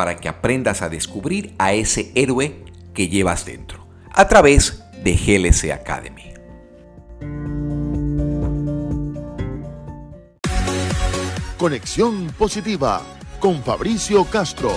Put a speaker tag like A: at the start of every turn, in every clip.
A: para que aprendas a descubrir a ese héroe que llevas dentro a través de GLC Academy.
B: Conexión positiva con Fabricio Castro.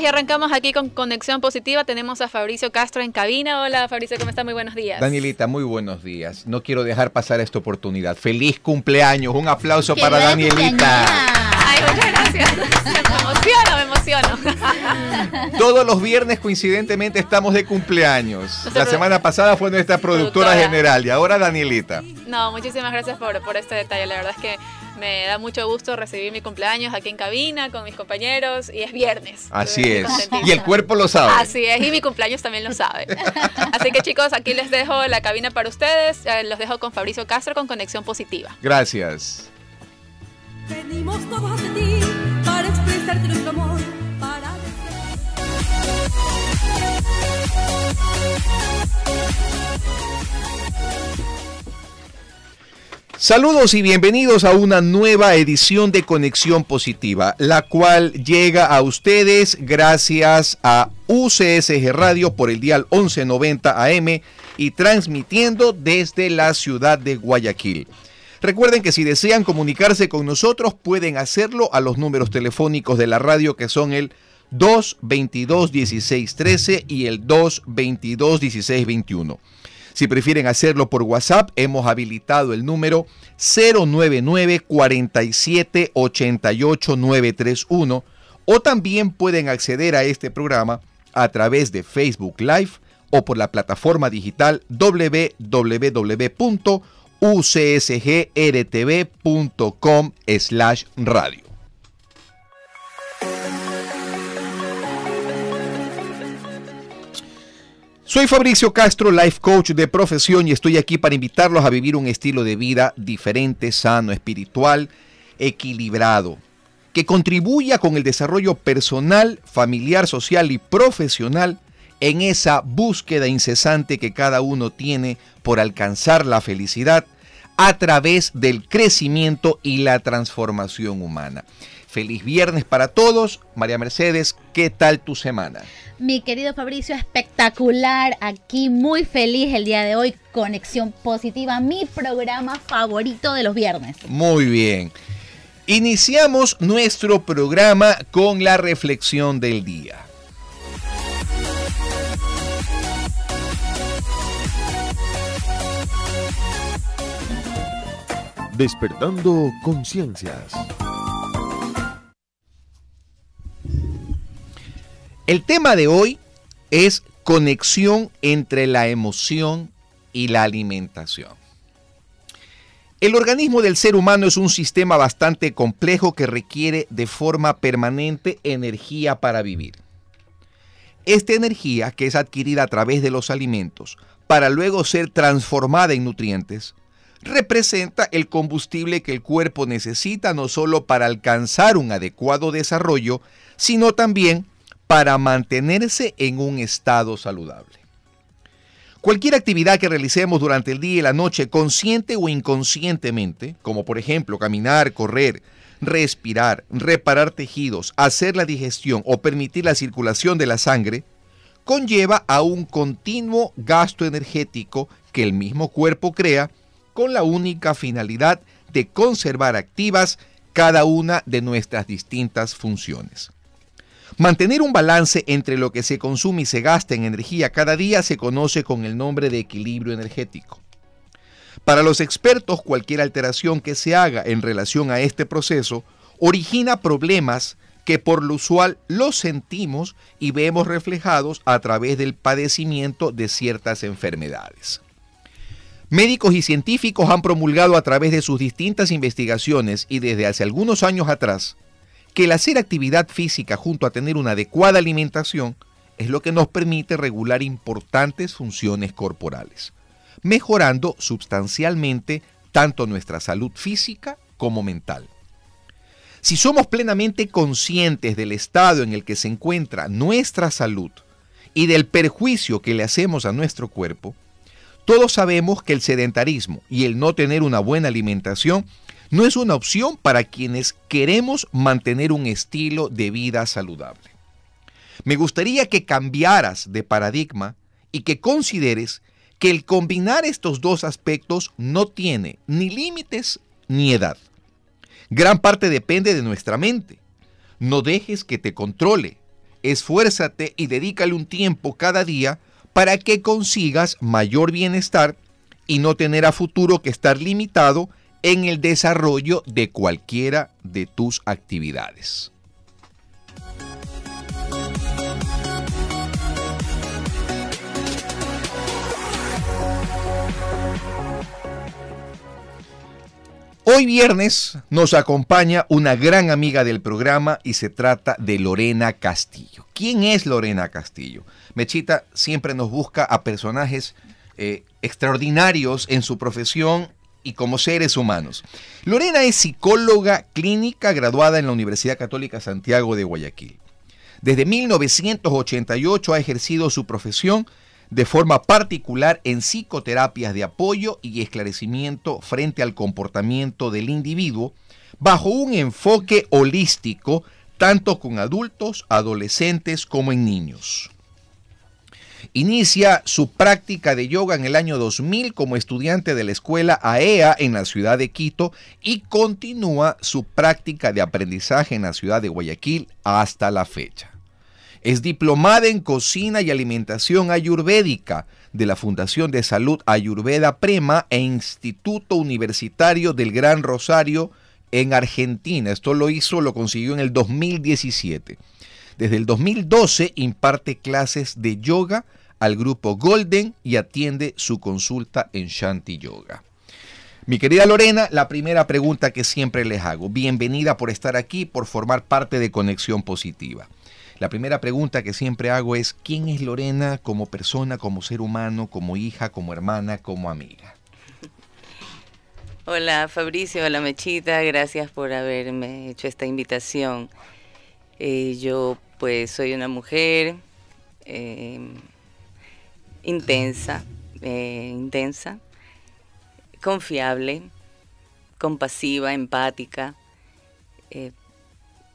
C: Amigos, y arrancamos aquí con Conexión Positiva. Tenemos a Fabricio Castro en cabina. Hola, Fabricio, ¿cómo está? Muy buenos días.
D: Danielita, muy buenos días. No quiero dejar pasar esta oportunidad. Feliz cumpleaños. Un aplauso para Danielita.
C: Ay, muchas gracias. Me emociono, me emociono.
D: Todos los viernes, coincidentemente, estamos de cumpleaños. La semana pasada fue nuestra productora, general y ahora Danielita.
C: No, muchísimas gracias por, por este detalle. La verdad es que me da mucho gusto recibir mi cumpleaños aquí en cabina con mis compañeros y es viernes.
D: Así es. Y el cuerpo lo sabe.
C: Así es, y mi cumpleaños también lo sabe. Así que chicos, aquí les dejo la cabina para ustedes. Los dejo con Fabricio Castro con Conexión Positiva.
D: Gracias.
E: Venimos todos a ti para expresarte nuestro amor, para
D: Saludos y bienvenidos a una nueva edición de Conexión Positiva, la cual llega a ustedes gracias a UCSG Radio por el dial 1190 AM y transmitiendo desde la ciudad de Guayaquil. Recuerden que si desean comunicarse con nosotros pueden hacerlo a los números telefónicos de la radio que son el 222 1613 y el 222 1621. Si prefieren hacerlo por WhatsApp, hemos habilitado el número 099 47 88 931 o también pueden acceder a este programa a través de Facebook Live o por la plataforma digital www.ucsgrtv.com Soy Fabricio Castro, life coach de profesión y estoy aquí para invitarlos a vivir un estilo de vida diferente, sano, espiritual, equilibrado, que contribuya con el desarrollo personal, familiar, social y profesional en esa búsqueda incesante que cada uno tiene por alcanzar la felicidad a través del crecimiento y la transformación humana. Feliz viernes para todos. María Mercedes, ¿qué tal tu semana?
F: Mi querido Fabricio, espectacular. Aquí muy feliz el día de hoy. Conexión Positiva, mi programa favorito de los viernes.
D: Muy bien. Iniciamos nuestro programa con la reflexión del día.
B: Despertando conciencias.
D: El tema de hoy es conexión entre la emoción y la alimentación. El organismo del ser humano es un sistema bastante complejo que requiere de forma permanente energía para vivir. Esta energía, que es adquirida a través de los alimentos, para luego ser transformada en nutrientes, representa el combustible que el cuerpo necesita no solo para alcanzar un adecuado desarrollo, sino también para mantenerse en un estado saludable. Cualquier actividad que realicemos durante el día y la noche, consciente o inconscientemente, como por ejemplo caminar, correr, respirar, reparar tejidos, hacer la digestión o permitir la circulación de la sangre, conlleva a un continuo gasto energético que el mismo cuerpo crea con la única finalidad de conservar activas cada una de nuestras distintas funciones. Mantener un balance entre lo que se consume y se gasta en energía cada día se conoce con el nombre de equilibrio energético. Para los expertos, cualquier alteración que se haga en relación a este proceso origina problemas que por lo usual los sentimos y vemos reflejados a través del padecimiento de ciertas enfermedades. Médicos y científicos han promulgado a través de sus distintas investigaciones y desde hace algunos años atrás que el hacer actividad física junto a tener una adecuada alimentación es lo que nos permite regular importantes funciones corporales, mejorando sustancialmente tanto nuestra salud física como mental. Si somos plenamente conscientes del estado en el que se encuentra nuestra salud y del perjuicio que le hacemos a nuestro cuerpo, todos sabemos que el sedentarismo y el no tener una buena alimentación no es una opción para quienes queremos mantener un estilo de vida saludable. Me gustaría que cambiaras de paradigma y que consideres que el combinar estos dos aspectos no tiene ni límites ni edad. Gran parte depende de nuestra mente. No dejes que te controle. Esfuérzate y dedícale un tiempo cada día para que consigas mayor bienestar y no tener a futuro que estar limitado en el desarrollo de cualquiera de tus actividades. Hoy viernes nos acompaña una gran amiga del programa y se trata de Lorena Castillo. ¿Quién es Lorena Castillo? Mechita siempre nos busca a personajes eh, extraordinarios en su profesión y como seres humanos. Lorena es psicóloga clínica graduada en la Universidad Católica Santiago de Guayaquil. Desde 1988 ha ejercido su profesión de forma particular en psicoterapias de apoyo y esclarecimiento frente al comportamiento del individuo bajo un enfoque holístico tanto con adultos, adolescentes como en niños. Inicia su práctica de yoga en el año 2000 como estudiante de la escuela AEA en la ciudad de Quito y continúa su práctica de aprendizaje en la ciudad de Guayaquil hasta la fecha. Es diplomada en cocina y alimentación ayurvédica de la Fundación de Salud Ayurveda Prema e Instituto Universitario del Gran Rosario en Argentina. Esto lo hizo, lo consiguió en el 2017. Desde el 2012 imparte clases de yoga al grupo Golden y atiende su consulta en Shanti Yoga. Mi querida Lorena, la primera pregunta que siempre les hago. Bienvenida por estar aquí, por formar parte de Conexión Positiva. La primera pregunta que siempre hago es, ¿quién es Lorena como persona, como ser humano, como hija, como hermana, como amiga?
G: Hola Fabricio, hola Mechita, gracias por haberme hecho esta invitación. Eh, yo pues soy una mujer em, intensa, eh, intensa, confiable, compasiva, empática, eh,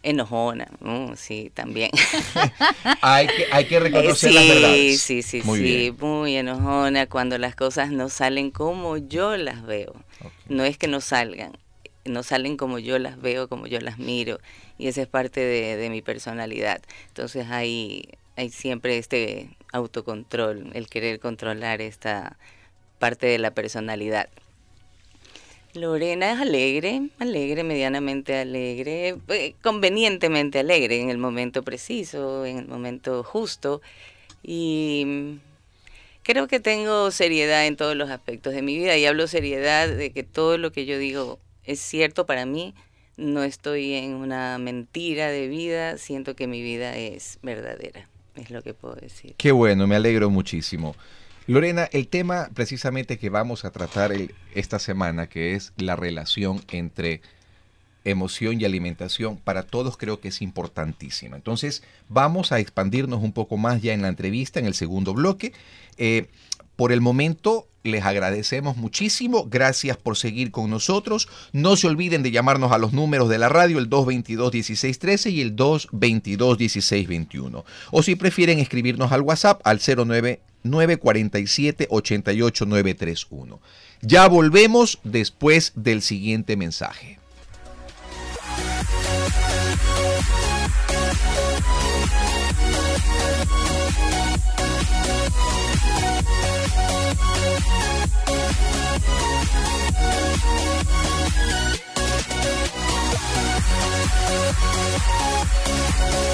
G: enojona, sí, también.
D: hay, que, hay que reconocer las verdades.
G: Sí, sí, sí, muy enojona cuando las cosas no salen como yo las veo. No es que no salgan, no salen como yo las veo, como yo las miro, y esa es parte de, mi personalidad. Entonces hay, hay siempre este autocontrol, el querer controlar esta parte de la personalidad. Lorena es alegre, alegre, medianamente alegre, eh, convenientemente alegre en el momento preciso, en el momento justo. Y creo que tengo seriedad en todos los aspectos de mi vida y hablo seriedad de que todo lo que yo digo es cierto para mí. No estoy en una mentira de vida, siento que mi vida es verdadera. es lo que puedo decir.
D: Qué bueno, me alegro muchísimo. Lorena, el tema precisamente que vamos a tratar esta semana, que es la relación entre emoción y alimentación, para todos creo que es importantísima. Entonces, vamos a expandirnos un poco más ya en la entrevista, en el segundo bloque. Eh, por el momento, les agradecemos muchísimo. Gracias por seguir con nosotros. No se olviden de llamarnos a los números de la radio, el 222-1613 y el 222-1621. O si prefieren escribirnos al WhatsApp al 09947-88931. Ya volvemos después del siguiente mensaje.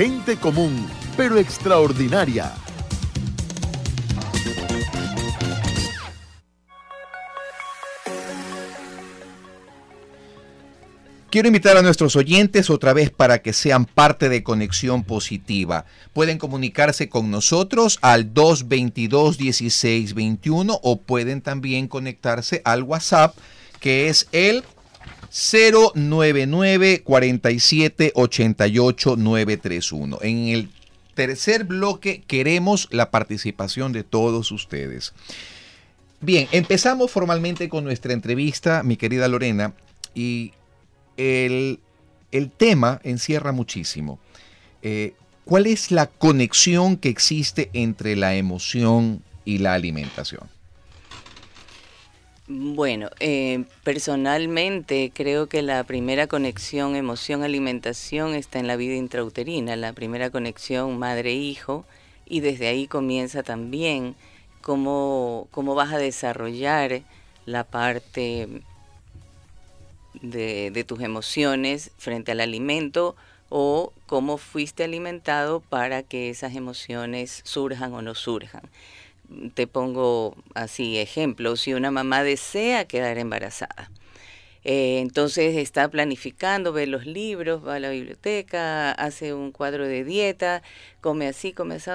B: Gente común, pero extraordinaria.
D: Quiero invitar a nuestros oyentes otra vez para que sean parte de Conexión Positiva. Pueden comunicarse con nosotros al 222-1621 o pueden también conectarse al WhatsApp que es el 099 47 88 931. En el tercer bloque queremos la participación de todos ustedes. Bien, empezamos formalmente con nuestra entrevista, mi querida Lorena, y el, el tema encierra muchísimo. Eh, ¿Cuál es la conexión que existe entre la emoción y la alimentación?
G: Bueno, eh, personalmente creo que la primera conexión emoción-alimentación está en la vida intrauterina, la primera conexión madre-hijo, y desde ahí comienza también cómo, cómo vas a desarrollar la parte de, de tus emociones frente al alimento o cómo fuiste alimentado para que esas emociones surjan o no surjan te pongo así ejemplo, si una mamá desea quedar embarazada, eh, entonces está planificando, ve los libros, va a la biblioteca, hace un cuadro de dieta, come así, come así,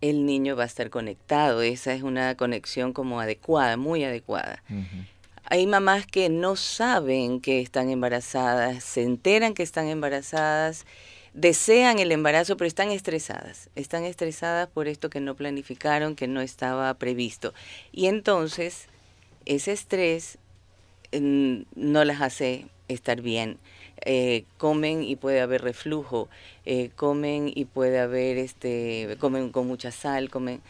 G: el niño va a estar conectado, esa es una conexión como adecuada, muy adecuada. Hay mamás que no saben que están embarazadas, se enteran que están embarazadas, desean el embarazo, pero están estresadas. Están estresadas por esto que no planificaron, que no estaba previsto. Y entonces, ese estrés mm, no las hace estar bien. Eh, comen y puede haber reflujo, eh, comen y puede haber, este, comen con mucha sal, comen,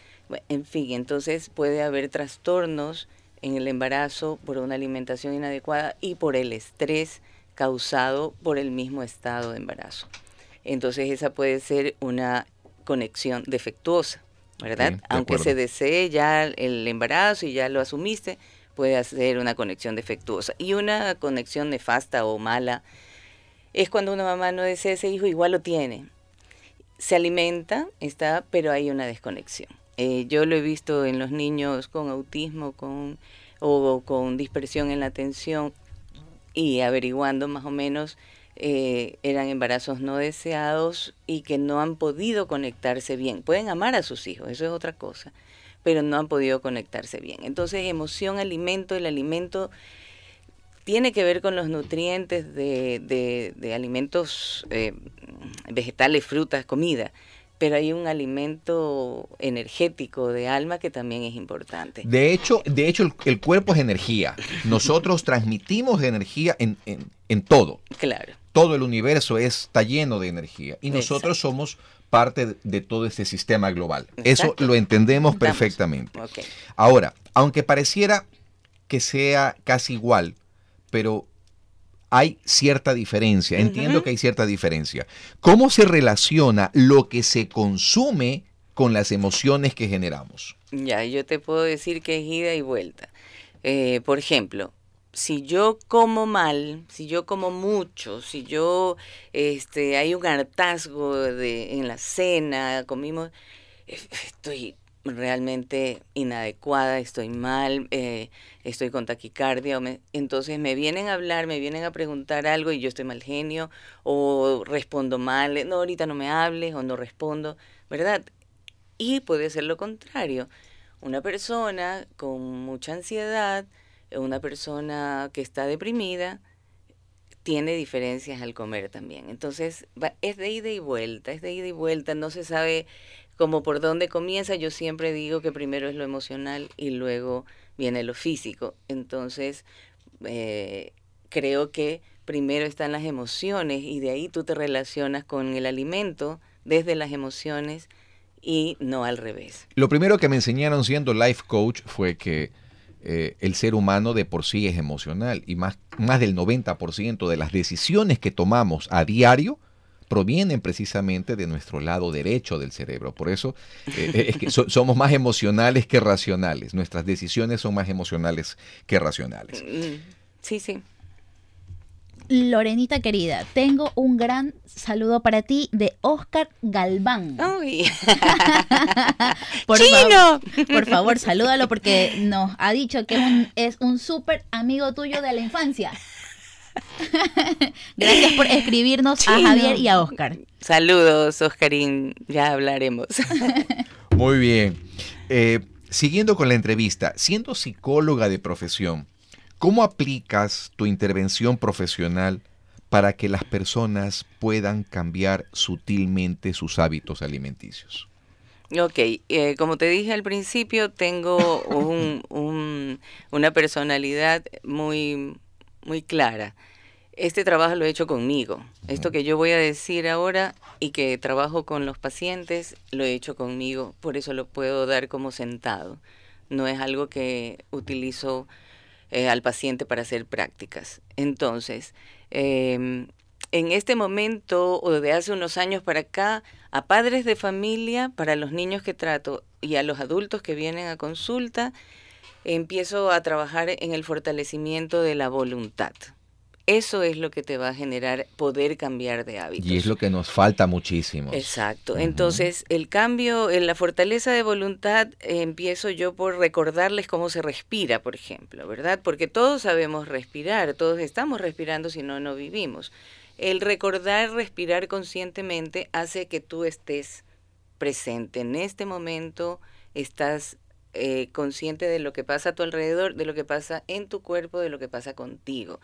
G: en fin, entonces puede haber trastornos en el embarazo por una alimentación inadecuada y por el estrés causado por el mismo estado de embarazo. Entonces esa puede ser una conexión defectuosa, ¿verdad?
D: Sí,
G: Aunque
D: acuerdo.
G: se desee ya el embarazo y ya lo asumiste, puede ser una conexión defectuosa. Y una conexión nefasta o mala es cuando una mamá no desea ese hijo, igual lo tiene. Se alimenta, está, pero hay una desconexión. Eh, yo lo he visto en los niños con autismo con, o con dispersión en la atención y averiguando más o menos eh, eran embarazos no deseados y que no han podido conectarse bien. Pueden amar a sus hijos, eso es otra cosa, pero no han podido conectarse bien. Entonces, emoción, alimento, el alimento tiene que ver con los nutrientes de, de- de alimentos eh, vegetales, frutas, comida, pero hay un alimento energético de alma que también es importante.
D: De hecho, de hecho el, el cuerpo es energía. Nosotros transmitimos energía en, en- en todo.
G: Claro.
D: Todo el universo está lleno de energía y nosotros somos parte de- todo este sistema global. Eso lo entendemos perfectamente. Ahora, aunque pareciera que sea casi igual, pero hay cierta diferencia. Entiendo que hay cierta diferencia. ¿Cómo se relaciona lo que se consume con las emociones que generamos?
G: Ya, yo te puedo decir que es ida y vuelta. Eh, por ejemplo, si yo como mal, si yo como mucho, si yo, este, hay un hartazgo de, en la cena, comimos, eh, estoy realmente inadecuada, estoy mal, eh, estoy con taquicardia, entonces me vienen a hablar, me vienen a preguntar algo y yo estoy mal genio, o respondo mal, no, ahorita no me hables, o no respondo, ¿verdad? Y puede ser lo contrario, una persona con mucha ansiedad, una persona que está deprimida, tiene diferencias al comer también. Entonces, es de ida y vuelta, es de ida y vuelta, no se sabe como por dónde comienza, yo siempre digo que primero es lo emocional y luego viene lo físico. Entonces, eh, creo que primero están las emociones y de ahí tú te relacionas con el alimento desde las emociones y no al revés.
D: Lo primero que me enseñaron siendo life coach fue que eh, el ser humano de por sí es emocional y más, más del 90% de las decisiones que tomamos a diario provienen precisamente de nuestro lado derecho del cerebro. Por eso eh, eh, es que somos más emocionales que racionales. Nuestras decisiones son más emocionales que racionales. Mm,
G: sí, sí.
F: Lorenita querida, tengo un gran saludo para ti de Oscar Galván.
G: Uy.
F: por, ¡Chino! por favor, salúdalo porque nos ha dicho que es un, es un súper amigo tuyo de la infancia. Gracias por escribirnos a Javier y a Oscar.
G: Saludos, Oscarín, ya hablaremos.
D: Muy bien. Eh, siguiendo con la entrevista, siendo psicóloga de profesión, ¿cómo aplicas tu intervención profesional para que las personas puedan cambiar sutilmente sus hábitos alimenticios?
G: Ok, eh, como te dije al principio, tengo una personalidad muy, muy clara. Este trabajo lo he hecho conmigo. Esto que yo voy a decir ahora y que trabajo con los pacientes, lo he hecho conmigo. Por eso lo puedo dar como sentado. No es algo que utilizo eh, al paciente para hacer prácticas. Entonces, em, en este momento o de hace unos años para acá, a padres de familia, para los niños que trato y a los adultos que vienen a consulta, empiezo a trabajar en el fortalecimiento de la voluntad. Eso es lo que te va a generar poder cambiar de hábitos.
D: Y es lo que nos falta muchísimo.
G: Exacto. Entonces, el cambio, en la fortaleza de voluntad, empiezo yo por recordarles cómo se respira, por ejemplo, ¿verdad? Porque todos sabemos respirar, todos estamos respirando, si no, no vivimos. El recordar respirar conscientemente hace que tú estés presente en este momento, estás eh, consciente de lo que pasa a tu alrededor, de lo que pasa en tu cuerpo, de lo que pasa contigo.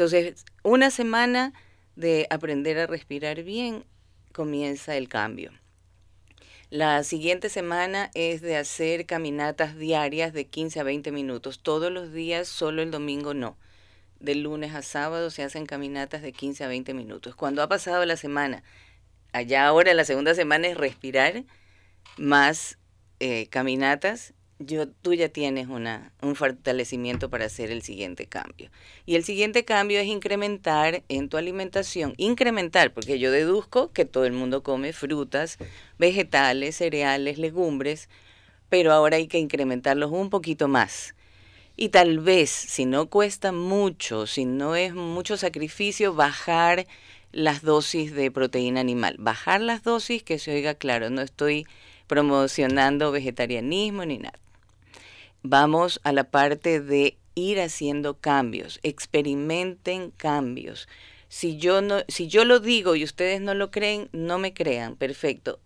G: Entonces, una semana de aprender a respirar bien comienza el cambio. La siguiente semana es de hacer caminatas diarias de 15 a 20 minutos, todos los días, solo el domingo no. De lunes a sábado se hacen caminatas de 15 a 20 minutos. Cuando ha pasado la semana, allá ahora la segunda semana es respirar, más eh, caminatas yo, tú ya tienes una, un fortalecimiento para hacer el siguiente cambio. Y el siguiente cambio es incrementar en tu alimentación, incrementar, porque yo deduzco que todo el mundo come frutas, vegetales, cereales, legumbres, pero ahora hay que incrementarlos un poquito más. Y tal vez, si no cuesta mucho, si no es mucho sacrificio, bajar las dosis de proteína animal. Bajar las dosis, que se oiga claro, no estoy promocionando vegetarianismo ni nada vamos a la parte de ir haciendo cambios, experimenten cambios. Si yo no si yo lo digo y ustedes no lo creen, no me crean, perfecto,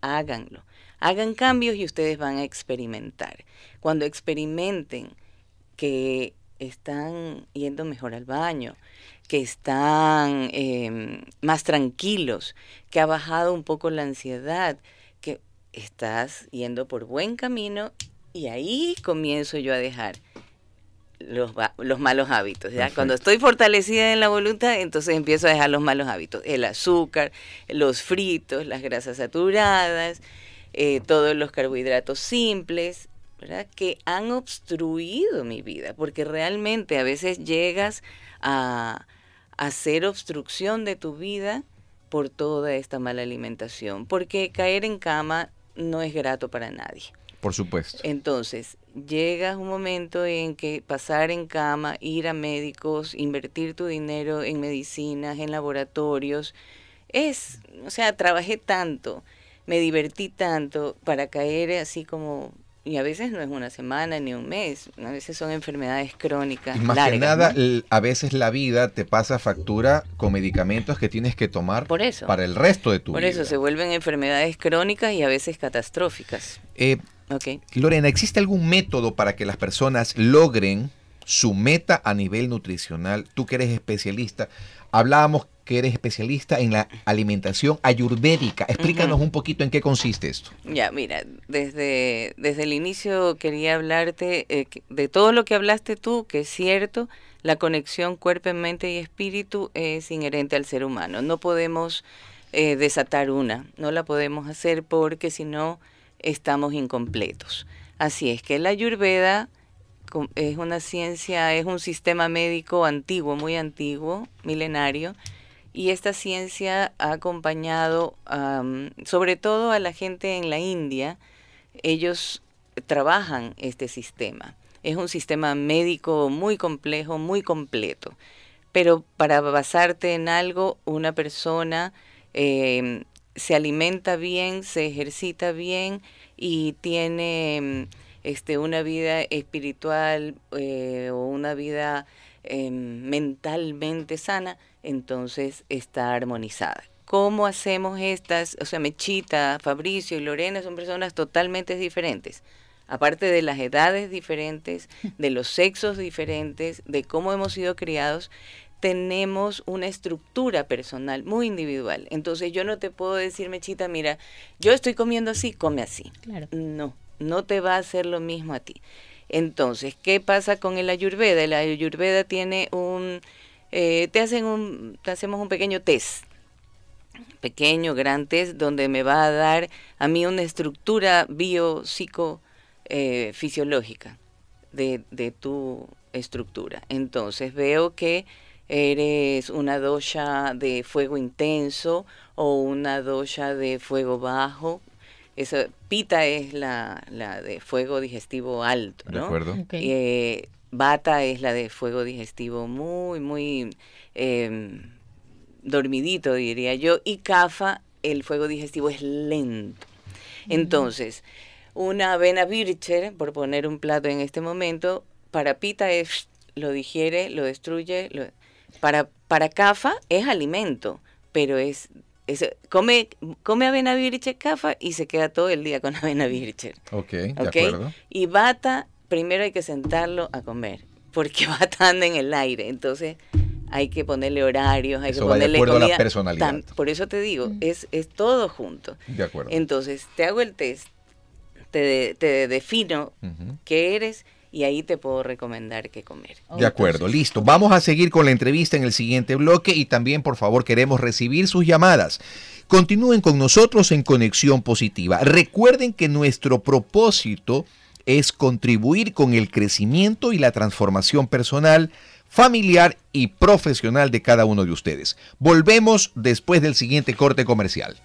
G: háganlo. Hagan cambios y ustedes van a experimentar. Cuando experimenten que están yendo mejor al baño, que están em, más tranquilos, que ha bajado un poco la ansiedad, que estás yendo por buen camino y ahí comienzo yo a dejar los, los malos hábitos. ¿ya? Cuando estoy fortalecida en la voluntad, entonces empiezo a dejar los malos hábitos. El azúcar, los fritos, las grasas saturadas, eh, todos los carbohidratos simples, ¿verdad? que han obstruido mi vida, porque realmente a veces llegas a, hacer obstrucción de tu vida por toda esta mala alimentación, porque caer en cama no es grato para nadie.
D: Por supuesto.
G: Entonces, llega un momento en que pasar en cama, ir a médicos, invertir tu dinero en medicinas, en laboratorios, es, o sea, trabajé tanto, me divertí tanto para caer así como y a veces no es una semana ni un mes, a veces son enfermedades crónicas.
D: Y más que nada, a veces la vida te pasa factura con medicamentos que tienes que tomar
G: Por eso.
D: para el resto de tu
G: vida.
D: Por
G: eso se vuelven enfermedades crónicas y a veces catastróficas.
D: Eh, Lorena, ¿existe algún método para que las personas logren su meta a nivel nutricional? Tú que eres especialista, hablábamos que eres especialista en la alimentación ayurvédica. Explícanos un poquito en qué consiste esto.
G: Ya, mira, desde, desde el inicio quería hablarte eh, de todo lo que hablaste tú, que es cierto, la conexión cuerpo, mente y espíritu es inherente al ser humano. No podemos eh, desatar una, no la podemos hacer porque si no estamos incompletos. Así es que la ayurveda es una ciencia, es un sistema médico antiguo, muy antiguo, milenario, y esta ciencia ha acompañado sobre todo a la gente en la India. Ellos trabajan este sistema. Es un sistema médico muy complejo, muy completo. Pero para basarte en algo, una persona em, se alimenta bien, se ejercita bien y tiene este, una vida espiritual eh, o una vida em, mentalmente sana, entonces está armonizada. ¿Cómo hacemos estas? O sea, Mechita, Fabricio y Lorena son personas totalmente diferentes. Aparte de las edades diferentes, de los sexos diferentes, de cómo hemos sido criados, tenemos una estructura personal muy individual. Entonces yo no te puedo decir, Mechita, mira, yo estoy comiendo así, come así. Claro. No, no te va a hacer lo mismo a ti. Entonces, ¿qué pasa con el ayurveda? El ayurveda tiene un eh, te hacen un, te hacemos un pequeño test, pequeño, gran test, donde me va a dar a mí una estructura biopsico eh, fisiológica de, de tu estructura. Entonces veo que eres una dosha de fuego intenso o una dosha de fuego bajo. Esa pita es la, la de fuego digestivo alto, ¿no? De
D: acuerdo.
G: Eh, Bata es la de fuego digestivo muy, muy em, dormidito, diría yo. Y Cafa, el fuego digestivo es lento. Entonces, una avena Bircher, por poner un plato en este momento, para Pita es lo digiere, lo destruye. Para, para Cafa es alimento, pero es, come, come avena Bircher, Cafa y se queda todo el día con avena Bircher.
D: Ok, de acuerdo.
G: Y Bata primero hay que sentarlo a comer, porque va tan en el aire. Entonces hay que ponerle horarios, hay que ponerle
D: de acuerdo a la personalidad.
G: por eso te digo, mm. es, es todo junto.
D: De acuerdo.
G: Entonces te hago el test, te, te defino qué eres y ahí te puedo recomendar qué comer.
D: De acuerdo, listo. Vamos a seguir con la entrevista en el siguiente bloque y también, por favor, queremos recibir sus llamadas. Continúen con nosotros en Conexión Positiva. Recuerden que nuestro propósito es contribuir con el crecimiento y la transformación personal, familiar y profesional de cada uno de ustedes. Volvemos después del siguiente corte comercial.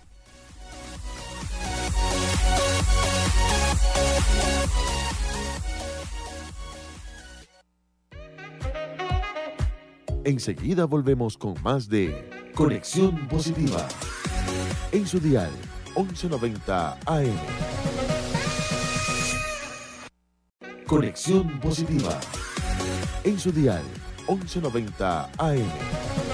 B: Enseguida volvemos con más de Conexión Positiva en su dial 1190 AM. Conexión Positiva. En su dial 1190 AM.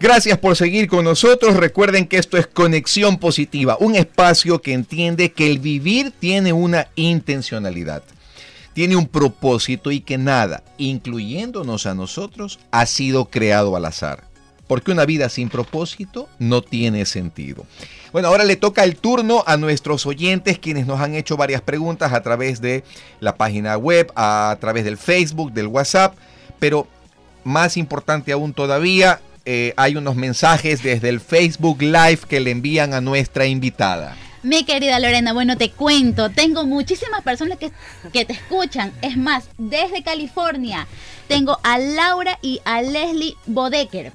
D: Gracias por seguir con nosotros. Recuerden que esto es Conexión Positiva, un espacio que entiende que el vivir tiene una intencionalidad tiene un propósito y que nada, incluyéndonos a nosotros, ha sido creado al azar. Porque una vida sin propósito no tiene sentido. Bueno, ahora le toca el turno a nuestros oyentes quienes nos han hecho varias preguntas a través de la página web, a través del Facebook, del WhatsApp, pero más importante aún todavía, eh, hay unos mensajes desde el Facebook Live que le envían a nuestra invitada.
F: Mi querida Lorena, bueno, te cuento, tengo muchísimas personas que, que te escuchan. Es más, desde California tengo a Laura y a Leslie Bodecker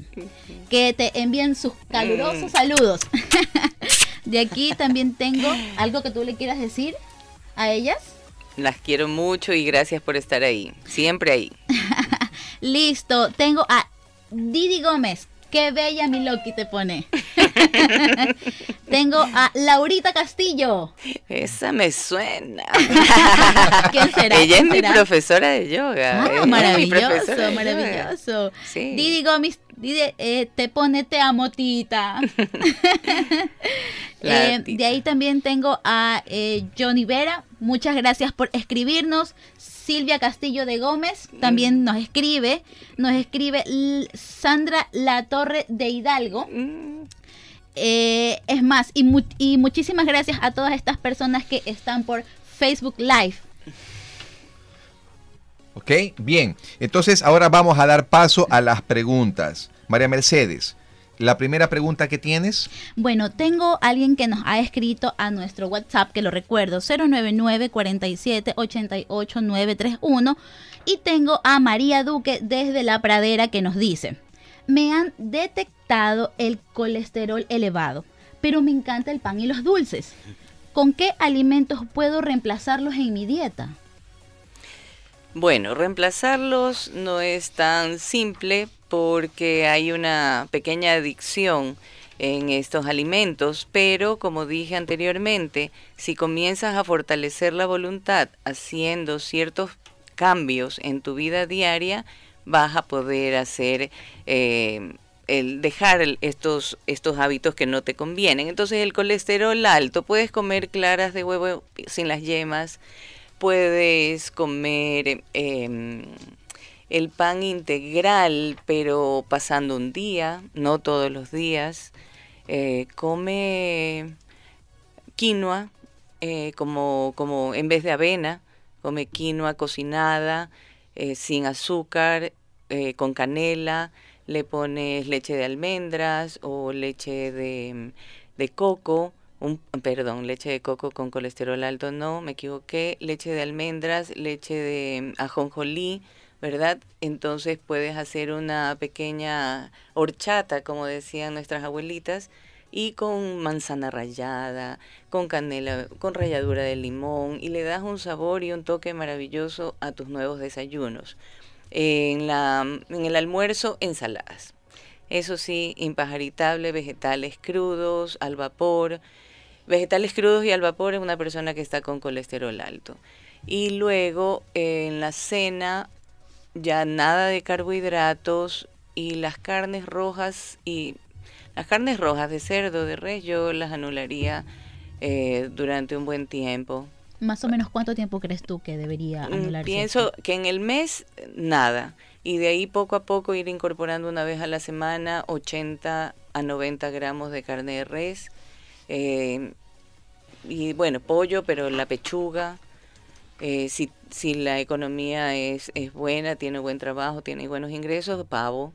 F: que te envían sus calurosos saludos. De aquí también tengo algo que tú le quieras decir a ellas.
G: Las quiero mucho y gracias por estar ahí. Siempre ahí.
F: Listo, tengo a Didi Gómez. Qué bella mi Loki te pone. Tengo a Laurita Castillo.
G: Esa me suena.
F: ¿Quién será?
G: Ella es
F: ¿Quién
G: mi profesora de yoga.
F: Ah, maravilloso,
G: yoga.
F: maravilloso.
G: Sí.
F: Didi Gómez, Didi, eh, te pone te amo, tita. Eh, de ahí también tengo a eh, Johnny Vera. Muchas gracias por escribirnos. Silvia Castillo de Gómez también nos escribe. Nos escribe Sandra La Torre de Hidalgo.
G: Mm,
F: Eh, es más, y, mu- y muchísimas gracias a todas estas personas que están por Facebook Live.
D: ¿Ok? Bien. Entonces ahora vamos a dar paso a las preguntas. María Mercedes, la primera pregunta que tienes.
F: Bueno, tengo alguien que nos ha escrito a nuestro WhatsApp, que lo recuerdo, 099 47 88 931 y tengo a María Duque desde La Pradera que nos dice, me han detectado el colesterol elevado, pero me encanta el pan y los dulces. ¿Con qué alimentos puedo reemplazarlos en mi dieta?
G: Bueno, reemplazarlos no es tan simple porque hay una pequeña adicción en estos alimentos, pero como dije anteriormente, si comienzas a fortalecer la voluntad haciendo ciertos cambios en tu vida diaria, vas a poder hacer eh, el dejar estos, estos hábitos que no te convienen. Entonces el colesterol alto, puedes comer claras de huevo sin las yemas, puedes comer em, el pan integral, pero pasando un día, no todos los días. Eh, come quinoa eh, como, como en vez de avena, come quinoa cocinada, eh, sin azúcar, eh, con canela, le pones leche de almendras o leche de, de coco, un, perdón, leche de coco con colesterol alto, no, me equivoqué, leche de almendras, leche de ajonjolí, ¿verdad? Entonces puedes hacer una pequeña horchata, como decían nuestras abuelitas, y con manzana rallada, con canela, con ralladura de limón, y le das un sabor y un toque maravilloso a tus nuevos desayunos. En, la, en el almuerzo, ensaladas. Eso sí, impajaritable, vegetales crudos, al vapor. Vegetales crudos y al vapor es una persona que está con colesterol alto. Y luego en la cena, ya nada de carbohidratos y las carnes rojas y las carnes rojas de cerdo, de res, yo las anularía eh, durante un buen tiempo.
F: Más o menos cuánto tiempo crees tú que debería
G: Mm,
F: anularse?
G: Pienso
F: esto?
G: que en el mes nada. Y de ahí poco a poco ir incorporando una vez a la semana 80 a 90 gramos de carne de res. eh, y bueno, pollo, pero la pechuga. eh, si, si la economía es, es buena, tiene buen trabajo, tiene buenos ingresos, pavo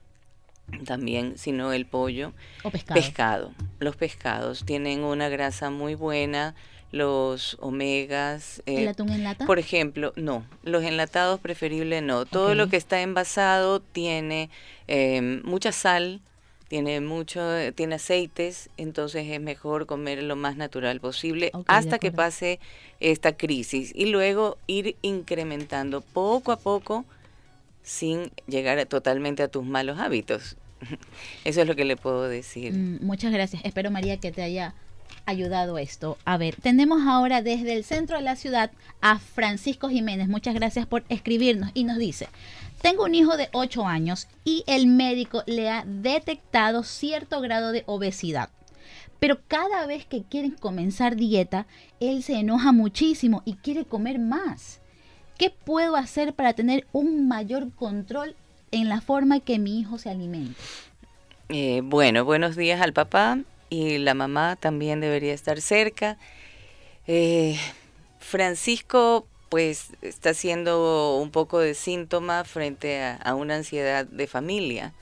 G: también, sino el pollo.
F: o pescado.
G: Pescado. Los pescados tienen una grasa muy buena, los omegas.
F: ¿El
G: eh,
F: atún en lata?
G: por ejemplo, no, los enlatados preferible no. Todo lo que está envasado tiene eh, mucha sal, tiene mucho, tiene aceites, entonces es mejor comer lo más natural posible hasta que pase esta crisis y luego ir incrementando poco a poco sin llegar totalmente a tus malos hábitos. Eso es lo que le puedo decir.
F: Mm, muchas gracias. Espero, María, que te haya ayudado esto. A ver, tenemos ahora desde el centro de la ciudad a Francisco Jiménez. Muchas gracias por escribirnos y nos dice, tengo un hijo de 8 años y el médico le ha detectado cierto grado de obesidad. Pero cada vez que quieren comenzar dieta, él se enoja muchísimo y quiere comer más. ¿Qué puedo hacer para tener un mayor control en la forma que mi hijo se alimente?
G: Eh, bueno, buenos días al papá y la mamá también debería estar cerca. Eh, Francisco, pues está siendo un poco de síntoma frente a, a una ansiedad de familia.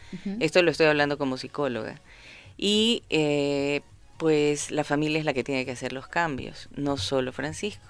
G: Esto lo estoy hablando como psicóloga. Y eh, pues la familia es la que tiene que hacer los cambios, no solo Francisco.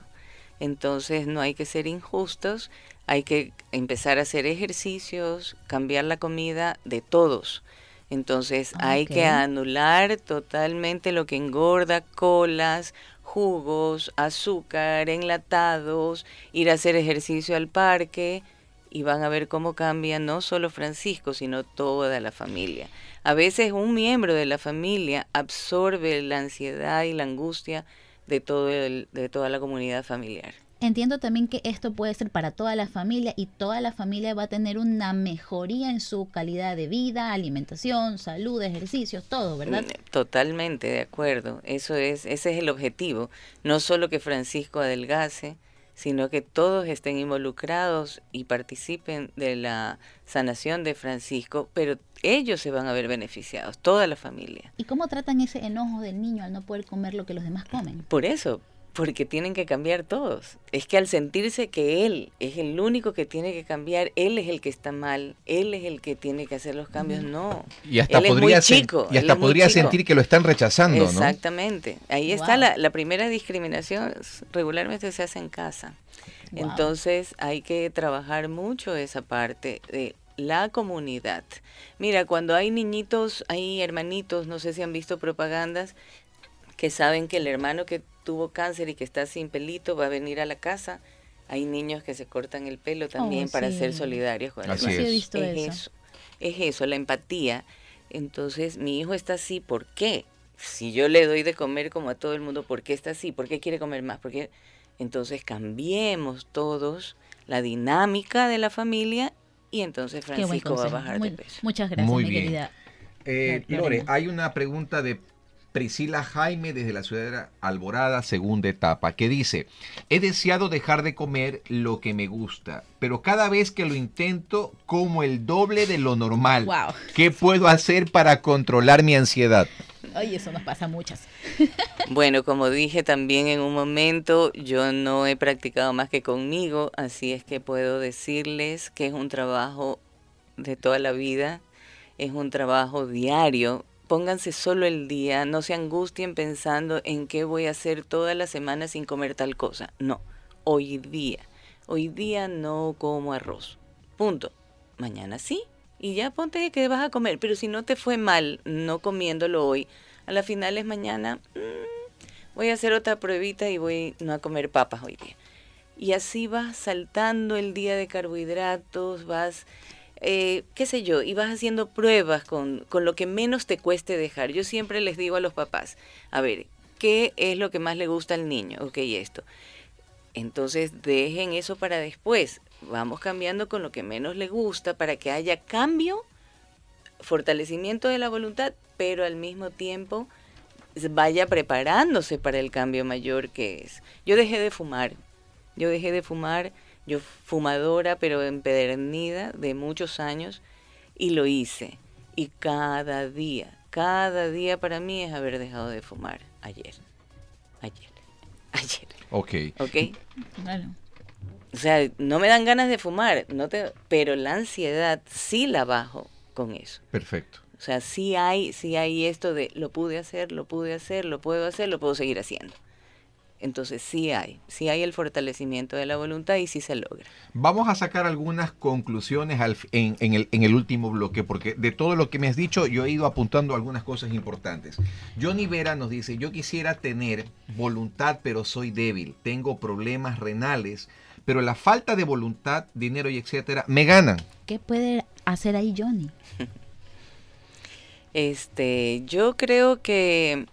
G: Entonces no hay que ser injustos, hay que empezar a hacer ejercicios, cambiar la comida de todos. Entonces hay que anular totalmente lo que engorda, colas, jugos, azúcar, enlatados, ir a hacer ejercicio al parque y van a ver cómo cambia no solo Francisco, sino toda la familia. A veces un miembro de la familia absorbe la ansiedad y la angustia de, todo el, de toda la comunidad familiar.
F: Entiendo también que esto puede ser para toda la familia y toda la familia va a tener una mejoría en su calidad de vida, alimentación, salud, ejercicios, todo, ¿verdad?
G: Mm, totalmente de acuerdo. Eso es, ese es el objetivo. No solo que Francisco adelgase, sino que todos estén involucrados y participen de la sanación de Francisco, pero ellos se van a ver beneficiados, toda la familia.
F: ¿Y cómo tratan ese enojo del niño al no poder comer lo que los demás comen?
G: Por eso, porque tienen que cambiar todos. Es que al sentirse que él es el único que tiene que cambiar, él es el que está mal, él es el que tiene que hacer los cambios, no.
D: Y hasta
G: Él es
D: podría,
G: muy
D: sen-
G: chico,
D: y
G: él
D: hasta
G: es muy
D: podría
G: chico.
D: sentir que lo están rechazando, ¿no?
G: Exactamente. Ahí está la, la primera discriminación, regularmente se hace en casa.
F: Wow.
G: Entonces hay que trabajar mucho esa parte de la comunidad. Mira, cuando hay niñitos, hay hermanitos, no sé si han visto propagandas, que saben que el hermano que tuvo cáncer y que está sin pelito va a venir a la casa. Hay niños que se cortan el pelo también
F: Oh,
G: para
F: sí.
G: ser solidarios con el
D: Así
F: he
D: es.
F: visto
G: es
F: eso.
G: eso. Es eso, la empatía. Entonces, mi hijo está así, ¿por qué? Si yo le doy de comer como a todo el mundo, ¿por qué está así? ¿Por qué quiere comer más? ¿Por qué? Entonces, cambiemos todos la dinámica de la familia y entonces Francisco va a bajar
F: Muy-
G: de peso.
F: Muchas gracias,
D: Muy
F: mi
D: bien.
F: querida.
D: Eh. Lore, hay una pregunta de Priscila Jaime desde la ciudad de Alborada, segunda etapa, que dice, he deseado dejar de comer lo que me gusta, pero cada vez que lo intento como el doble de lo normal.
F: Wow.
D: ¿Qué puedo hacer para controlar mi ansiedad?
F: Oye, eso nos pasa a muchas.
G: Bueno, como dije también en un momento, yo no he practicado más que conmigo, así es que puedo decirles que es un trabajo de toda la vida, es un trabajo diario. Pónganse solo el día, no se angustien pensando en qué voy a hacer toda la semana sin comer tal cosa. No, hoy día, hoy día no como arroz. Punto. Mañana sí. Y ya ponte que vas a comer, pero si no te fue mal no comiéndolo hoy, a la final es mañana, mm, voy a hacer otra pruebita y voy no a comer papas hoy día. Y así vas saltando el día de carbohidratos, vas, eh, qué sé yo, y vas haciendo pruebas con, con lo que menos te cueste dejar. Yo siempre les digo a los papás, a ver, ¿qué es lo que más le gusta al niño? Ok, esto. Entonces dejen eso para después. Vamos cambiando con lo que menos le gusta para que haya cambio, fortalecimiento de la voluntad, pero al mismo tiempo vaya preparándose para el cambio mayor que es. Yo dejé de fumar. Yo dejé de fumar, yo fumadora pero empedernida de muchos años y lo hice. Y cada día, cada día para mí es haber dejado de fumar. Ayer, ayer, ayer.
D: Ok.
G: ¿Ok?
F: Claro.
G: O sea, no me dan ganas de fumar, no te, pero la ansiedad sí la bajo con eso.
D: Perfecto.
G: O sea, sí hay, sí hay esto de lo pude hacer, lo pude hacer, lo puedo hacer, lo puedo seguir haciendo. Entonces sí hay, sí hay el fortalecimiento de la voluntad y sí se logra.
D: Vamos a sacar algunas conclusiones al f- en, en el, en el último bloque, porque de todo lo que me has dicho, yo he ido apuntando algunas cosas importantes. Johnny Vera nos dice, yo quisiera tener voluntad, pero soy débil, tengo problemas renales, pero la falta de voluntad, dinero y etcétera, me ganan.
F: ¿Qué puede hacer ahí Johnny?
G: Este, yo creo que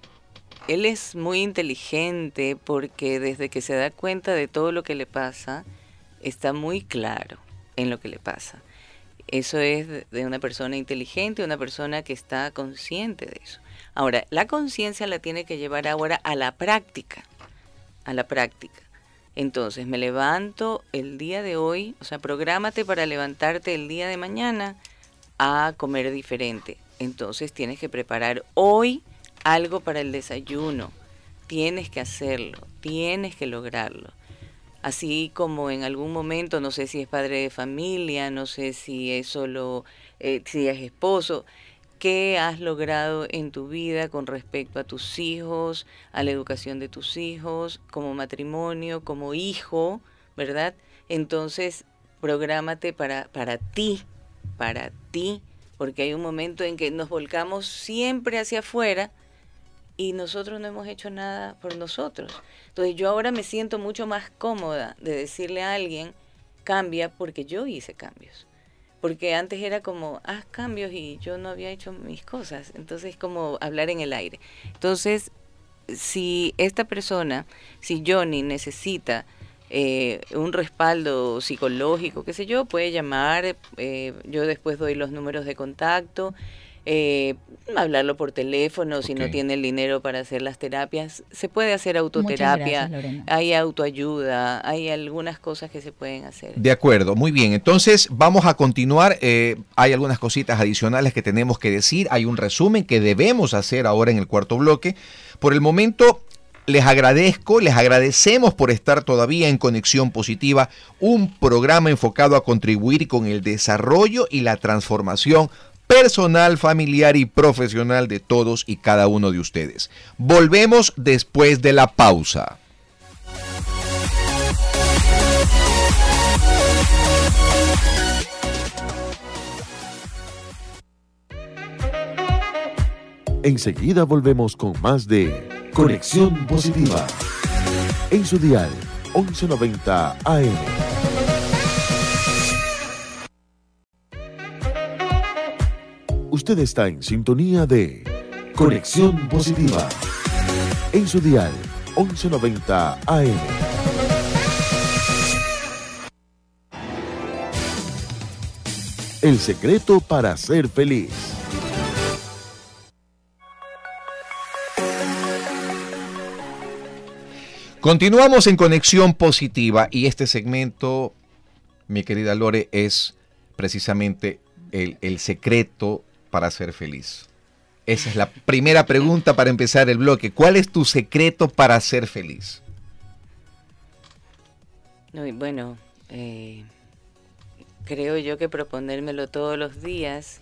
G: él es muy inteligente porque desde que se da cuenta de todo lo que le pasa, está muy claro en lo que le pasa. Eso es de- una persona inteligente, una persona que está consciente de eso. Ahora, la conciencia la tiene que llevar ahora a la práctica, a la práctica. Entonces, me levanto el día de hoy, o sea, prográmate para levantarte el día de mañana a comer diferente. Entonces, tienes que preparar hoy algo para el desayuno. Tienes que hacerlo, tienes que lograrlo. Así como en algún momento, no sé si es padre de familia, no sé si es solo, eh, si es esposo, ¿qué has logrado en tu vida con respecto a tus hijos, a la educación de tus hijos, como matrimonio, como hijo, ¿verdad? Entonces, prográmate para, para ti, para ti, porque hay un momento en que nos volcamos siempre hacia afuera y nosotros no hemos hecho nada por nosotros. Entonces yo ahora me siento mucho más cómoda de decirle a alguien, cambia porque yo hice cambios. Porque antes era como, haz cambios y yo no había hecho mis cosas. Entonces es como hablar en el aire. Entonces, si esta persona, si Johnny necesita eh, un respaldo psicológico, qué sé yo, puede llamar, eh, yo después doy los números de contacto eh, hablarlo por teléfono si no tiene el dinero para hacer las terapias. Se puede hacer autoterapia, hay autoayuda, hay algunas cosas que se pueden hacer.
D: De acuerdo, muy bien. Entonces vamos a continuar. Eh, hay algunas cositas adicionales que tenemos que decir. Hay un resumen que debemos hacer ahora en el cuarto bloque. Por el momento, les agradezco, les agradecemos por estar todavía en Conexión Positiva, un programa enfocado a contribuir con el desarrollo y la transformación personal, familiar y profesional de todos y cada uno de ustedes. Volvemos después de la pausa.
B: Enseguida volvemos con más de Conexión Positiva. En su dial 1190 AM. Usted está en sintonía de Conexión Positiva. En su dial 1190 AM. El secreto para ser feliz.
D: Continuamos en Conexión Positiva y este segmento, mi querida Lore, es precisamente el, el secreto para ser feliz? Esa es la primera pregunta para empezar el bloque. ¿Cuál es tu secreto para ser feliz?
G: bueno, eh, creo yo que proponérmelo todos los días,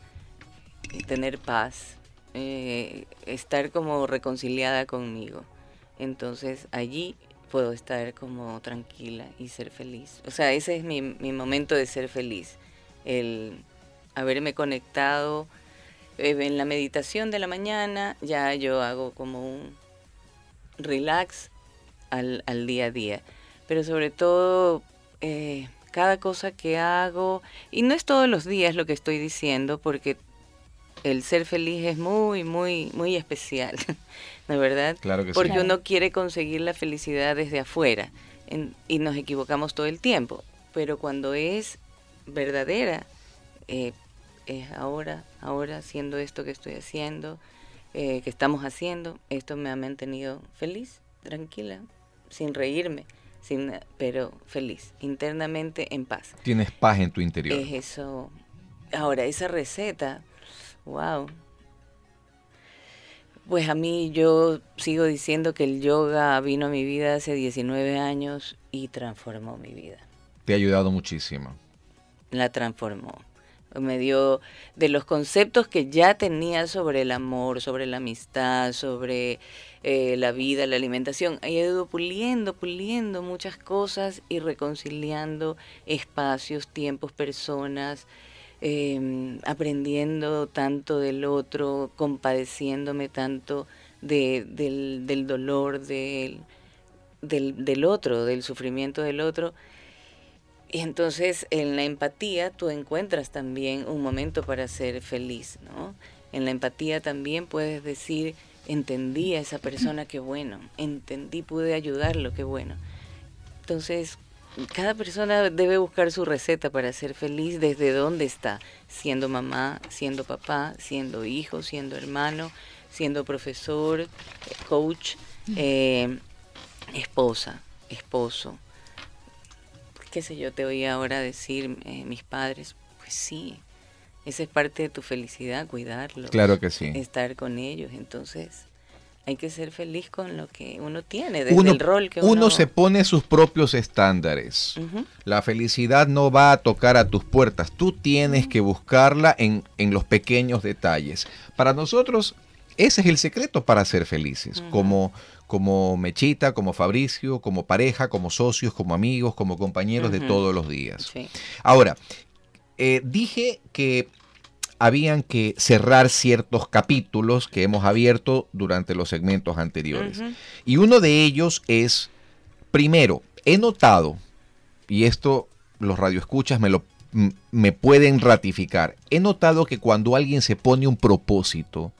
G: tener paz, eh, estar como reconciliada conmigo. Entonces allí puedo estar como tranquila y ser feliz. O sea, ese es mi, mi momento de ser feliz, el haberme conectado en la meditación de la mañana ya yo hago como un relax al, día a día. Pero sobre todo, eh, cada cosa que hago, y no es todos los días lo que estoy diciendo, porque el ser feliz es muy, muy, muy especial, ¿no es verdad?
D: Claro que
G: porque uno quiere conseguir la felicidad desde afuera y nos equivocamos todo el tiempo. Pero cuando es verdadera, eh, es ahora, ahora haciendo esto que estoy haciendo, eh, que estamos haciendo, esto me ha mantenido feliz, tranquila, sin reírme, sin, pero feliz, internamente en paz.
D: Tienes paz en tu interior.
G: Es eso. Ahora, esa receta, wow. Pues a mí yo sigo diciendo que el yoga vino a mi vida hace 19 años y transformó mi vida.
D: Te ha ayudado muchísimo.
G: La transformó me dio de los conceptos que ya tenía sobre el amor, sobre la amistad, sobre eh, la vida, la alimentación. He ido puliendo, puliendo muchas cosas y reconciliando espacios, tiempos, personas, em, aprendiendo tanto del otro, compadeciéndome tanto de, del, del, dolor del, del, del otro, del sufrimiento del otro y entonces en la empatía tú encuentras también un momento para ser feliz, ¿no? En la empatía también puedes decir, entendí a esa persona, qué bueno, entendí, pude ayudarlo, qué bueno. Entonces, cada persona debe buscar su receta para ser feliz desde donde está, siendo mamá, siendo papá, siendo hijo, siendo hermano, siendo profesor, coach, eh, esposa, esposo, qué sé yo, te oí ahora decir eh, mis padres, pues sí, esa es parte de tu felicidad, cuidarlos.
D: Claro que sí.
G: Estar con ellos, entonces hay que ser feliz con lo que uno tiene, desde
D: Uno,
G: el rol que uno...
D: uno se pone sus propios estándares. La felicidad no va a tocar a tus puertas. Tú tienes que buscarla en, en los pequeños detalles. Para nosotros, ese es el secreto para ser felices. Como, como Mechita, como Fabricio, como pareja, como socios, como amigos, como compañeros de todos los días.
G: Sí.
D: Ahora, eh, dije que habían que cerrar ciertos capítulos que hemos abierto durante los segmentos anteriores. Y uno de ellos es, primero, he notado, y esto los radioescuchas me lo me pueden ratificar. He notado que cuando alguien se pone un propósito,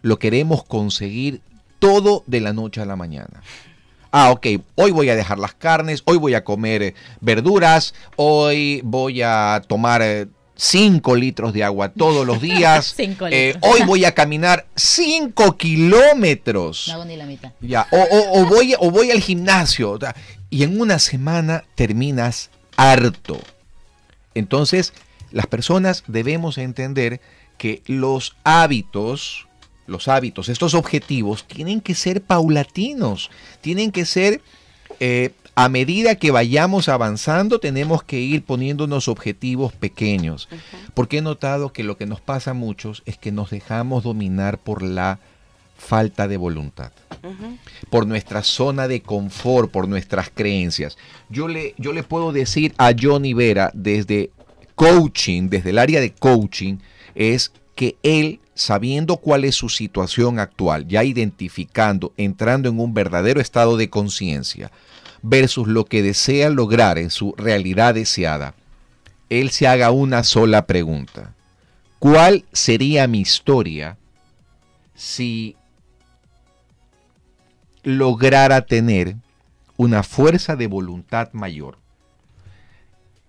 D: lo queremos conseguir todo de la noche a la mañana. Ah, ok, hoy voy a dejar las carnes, hoy voy a comer eh, verduras, hoy voy a tomar 5 litros de agua todos los días, eh, hoy voy a caminar 5 kilómetros.
F: No hago ni la mitad.
D: Ya, o, o- o voy, o voy al gimnasio. Y en una semana terminas harto. Entonces, las personas debemos entender que los hábitos, los hábitos, estos objetivos, tienen que ser paulatinos, tienen que ser, eh, a medida que vayamos avanzando, tenemos que ir poniéndonos objetivos pequeños. Porque he notado que lo que nos pasa a muchos es que nos dejamos dominar por la falta de voluntad por nuestra zona de confort, por nuestras creencias. Yo le, yo le puedo decir a Johnny Vera desde coaching, desde el área de coaching, es que él, sabiendo cuál es su situación actual, ya identificando, entrando en un verdadero estado de conciencia, versus lo que desea lograr en su realidad deseada, él se haga una sola pregunta. ¿Cuál sería mi historia si lograra tener una fuerza de voluntad mayor,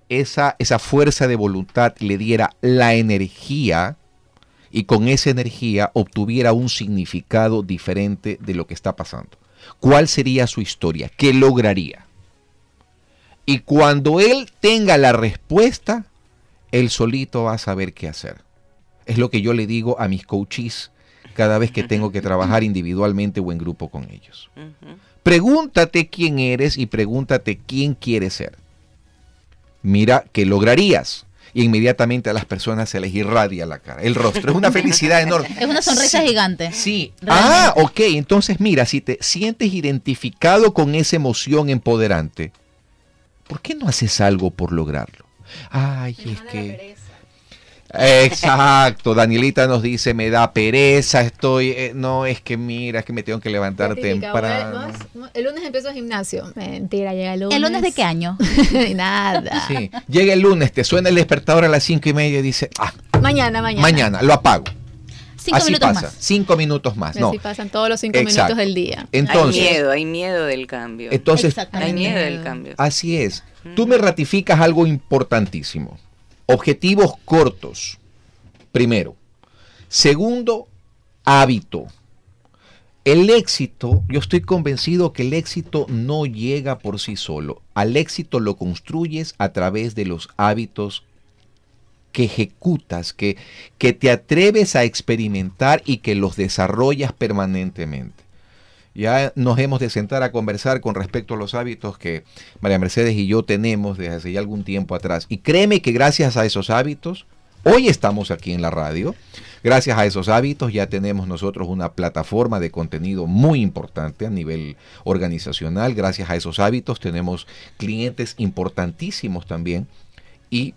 D: esa, esa fuerza de voluntad le diera la energía y con esa energía obtuviera un significado diferente de lo que está pasando. ¿Cuál sería su historia? ¿Qué lograría? Y cuando él tenga la respuesta, él solito va a saber qué hacer. Es lo que yo le digo a mis coaches cada vez que tengo que trabajar individualmente o en grupo con ellos. Pregúntate quién eres y pregúntate quién quieres ser. Mira qué lograrías. Y inmediatamente a las personas se les irradia la cara, el rostro. Es una felicidad enorme.
F: Es una sonrisa
D: Sí,
F: gigante.
D: Sí.
F: Realmente.
D: Ah, ok. Entonces, mira, si te sientes identificado con esa emoción empoderante, ¿por qué no haces algo por lograrlo? Ay, es que... Exacto, Danielita nos dice, me da pereza, estoy, eh, no, es que mira, es que me tengo que levantar
H: Típica,
D: temprano.
H: El lunes empiezo gimnasio. Mentira, llega el lunes.
F: ¿El lunes de qué año?
H: Nada.
D: Sí, llega el lunes, te suena el despertador a las cinco y media y dice, ah,
H: Mañana, mañana.
D: mañana, lo apago.
F: Cinco
D: Así
F: minutos
D: pasa,
F: más.
D: cinco minutos más. No.
H: Así pasan todos los cinco
D: Exacto.
H: minutos del día.
D: Entonces,
G: hay miedo, hay miedo del cambio.
D: entonces
G: hay
F: Exactamente.
G: miedo del cambio.
D: Así es. Tú me ratificas algo importantísimo. Objetivos cortos. Primero. Segundo, hábito. El éxito, yo estoy convencido que el éxito no llega por sí solo. Al éxito lo construyes a través de los hábitos que ejecutas, que, que te atreves a experimentar y que los desarrollas permanentemente. Ya nos hemos de sentar a conversar con respecto a los hábitos que María Mercedes y yo tenemos desde hace ya algún tiempo atrás. Y créeme que gracias a esos hábitos, hoy estamos aquí en la radio. Gracias a esos hábitos ya tenemos nosotros una plataforma de contenido muy importante a nivel organizacional. Gracias a esos hábitos tenemos clientes importantísimos también. Y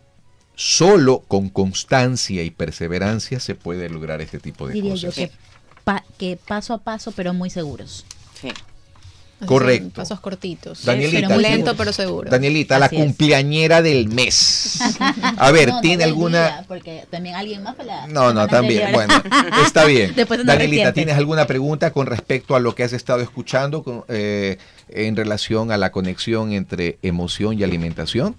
D: solo con constancia y perseverancia se puede lograr este tipo de
F: Diría yo
D: cosas.
F: que, pa- que paso a paso, pero muy seguros.
G: Sí.
D: Correcto.
H: Pasos cortitos.
D: Danielita,
H: Pero lento, pero seguro.
D: Danielita, la
F: es.
D: cumpleañera del mes. A ver,
F: No, no
D: ¿tiene alguna...?
F: día, porque también alguien más la
D: No, no, también.
F: anterior.
D: Bueno, está bien.
F: Después
D: Danielita. ¿tienes alguna pregunta con respecto a lo que has estado escuchando con- eh, en relación a la conexión entre emoción y alimentación?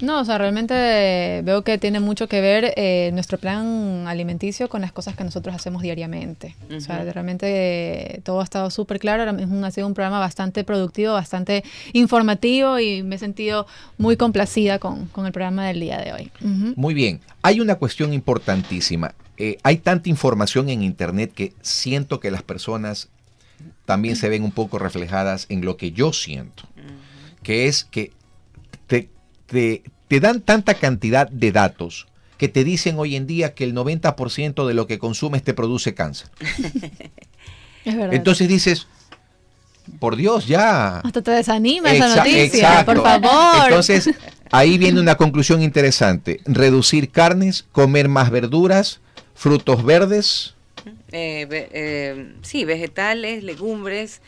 H: No, o sea, realmente veo que tiene mucho que ver eh, nuestro plan alimenticio con las cosas que nosotros hacemos diariamente. O sea, realmente eh, todo ha estado súper claro. Ahora mismo ha sido un programa bastante productivo, bastante informativo y me he sentido muy complacida con, con el programa del día de hoy.
D: Muy bien, hay una cuestión importantísima. Eh, hay tanta información en Internet que siento que las personas también se ven un poco reflejadas en lo que yo siento, que es que te, te- dan tanta cantidad de datos que te dicen hoy en día que el 90% de lo que consumes te produce cáncer.
H: Es verdad.
D: Entonces dices, por Dios, ya.
H: Hasta te desanima esa noticia,
D: exacto.
H: por favor.
D: Entonces, ahí viene una conclusión interesante. Reducir carnes, comer más verduras, frutos verdes.
G: Eh, eh, sí, vegetales, legumbres,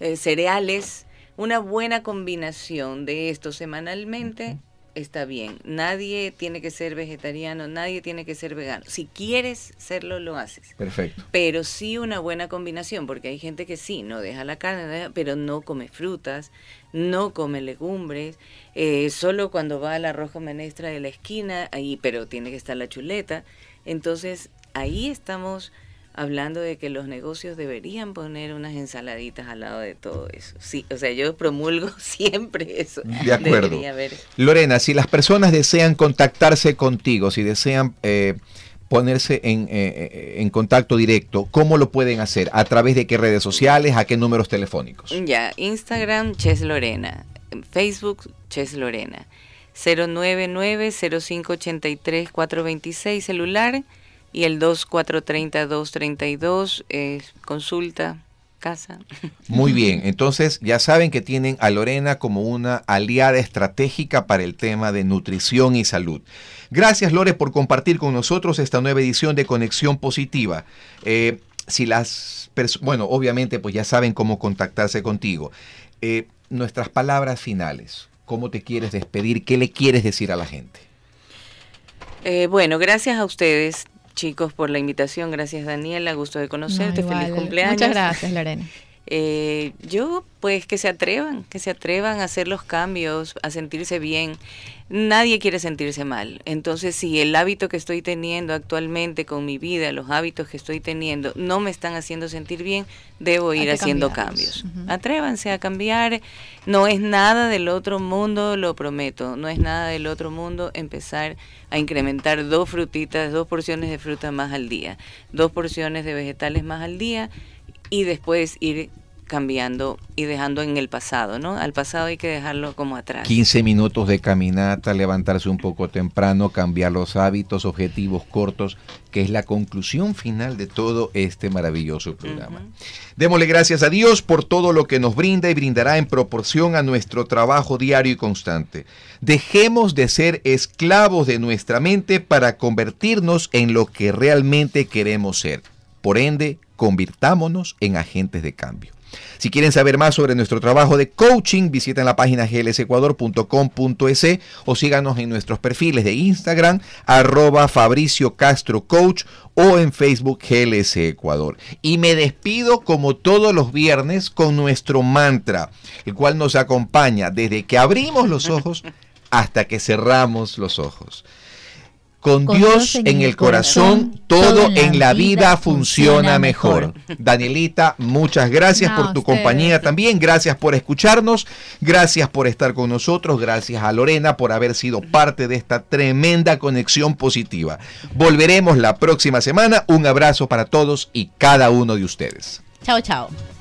G: eh, cereales, una buena combinación de esto semanalmente está bien. Nadie tiene que ser vegetariano, nadie tiene que ser vegano. Si quieres serlo, lo haces.
D: Perfecto.
G: Pero sí una buena combinación, porque hay gente que sí, no deja la carne, deja- pero no come frutas, no come legumbres, eh, solo cuando va al arroz con menestra de la esquina, ahí, pero tiene que estar la chuleta. Entonces, ahí estamos hablando de que los negocios deberían poner unas ensaladitas al lado de todo eso. Sí, o sea, yo promulgo siempre eso.
D: De acuerdo. Lorena, si las personas desean contactarse contigo, si desean eh, ponerse en, eh, en contacto directo, ¿cómo lo pueden hacer? ¿A través de qué redes sociales? ¿A qué números telefónicos?
G: Ya, Instagram, Ches Lorena. Facebook, Ches Lorena. 099-0583-426 celular y el 2430-232 eh, consulta, casa.
D: Muy bien, entonces ya saben que tienen a Lorena como una aliada estratégica para el tema de nutrición y salud. Gracias Lore por compartir con nosotros esta nueva edición de Conexión Positiva. Eh, si las bueno, obviamente pues ya saben cómo contactarse contigo. Eh, nuestras palabras finales, ¿cómo te quieres despedir? ¿Qué le quieres decir a la gente?
G: Eh, bueno, gracias a ustedes, chicos, por la invitación. Gracias, Daniela. Gusto de conocerte.
H: No,
G: Feliz cumpleaños.
H: Muchas gracias, Lorena.
G: Eh, yo, pues, que se atrevan, que se atrevan a hacer los cambios, a sentirse bien. Nadie quiere sentirse mal. Entonces, si el hábito que estoy teniendo actualmente con mi vida, los hábitos que estoy teniendo, no me están haciendo sentir bien, debo ir haciendo
H: cambiarlos.
G: cambios.
H: Ujú.
G: Atrévanse a cambiar. No es nada del otro mundo, lo prometo. No es nada del otro mundo empezar a incrementar dos frutitas, dos porciones de fruta más al día, dos porciones de vegetales más al día y después ir cambiando y dejando en el pasado, ¿no? Al pasado hay que dejarlo como atrás.
D: 15 minutos de caminata, levantarse un poco temprano, cambiar los hábitos, objetivos cortos, que es la conclusión final de todo este maravilloso programa. Démosle gracias a Dios por todo lo que nos brinda y brindará en proporción a nuestro trabajo diario y constante. Dejemos de ser esclavos de nuestra mente para convertirnos en lo que realmente queremos ser. Por ende, convirtámonos en agentes de cambio. Si quieren saber más sobre nuestro trabajo de coaching, visiten la página glsecuador.com.es o síganos en nuestros perfiles de Instagram, arroba Fabricio Castro Coach o en Facebook GLS Ecuador. Y me despido como todos los viernes con nuestro mantra, el cual nos acompaña desde que abrimos los ojos hasta que cerramos los ojos. Con, Dios, en el corazón, todo en la vida funciona mejor. Danielita, muchas gracias
H: No,
D: por tu
H: ustedes.
D: compañía también, gracias por escucharnos, gracias por estar con nosotros, gracias a Lorena por haber sido parte de esta tremenda conexión positiva. Volveremos la próxima semana, un abrazo para todos y cada uno de ustedes.
F: Chao, chao.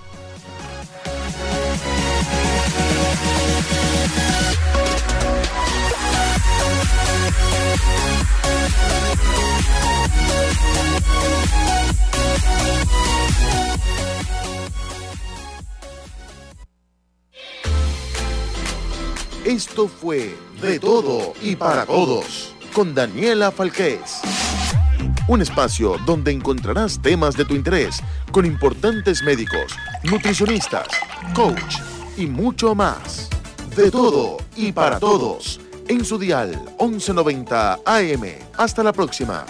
B: Esto fue De Todo y para Todos con Daniela Falqués. Un espacio donde encontrarás temas de tu interés con importantes médicos, nutricionistas, coach y mucho más. De todo y para todos en su dial 1190 AM. Hasta la próxima.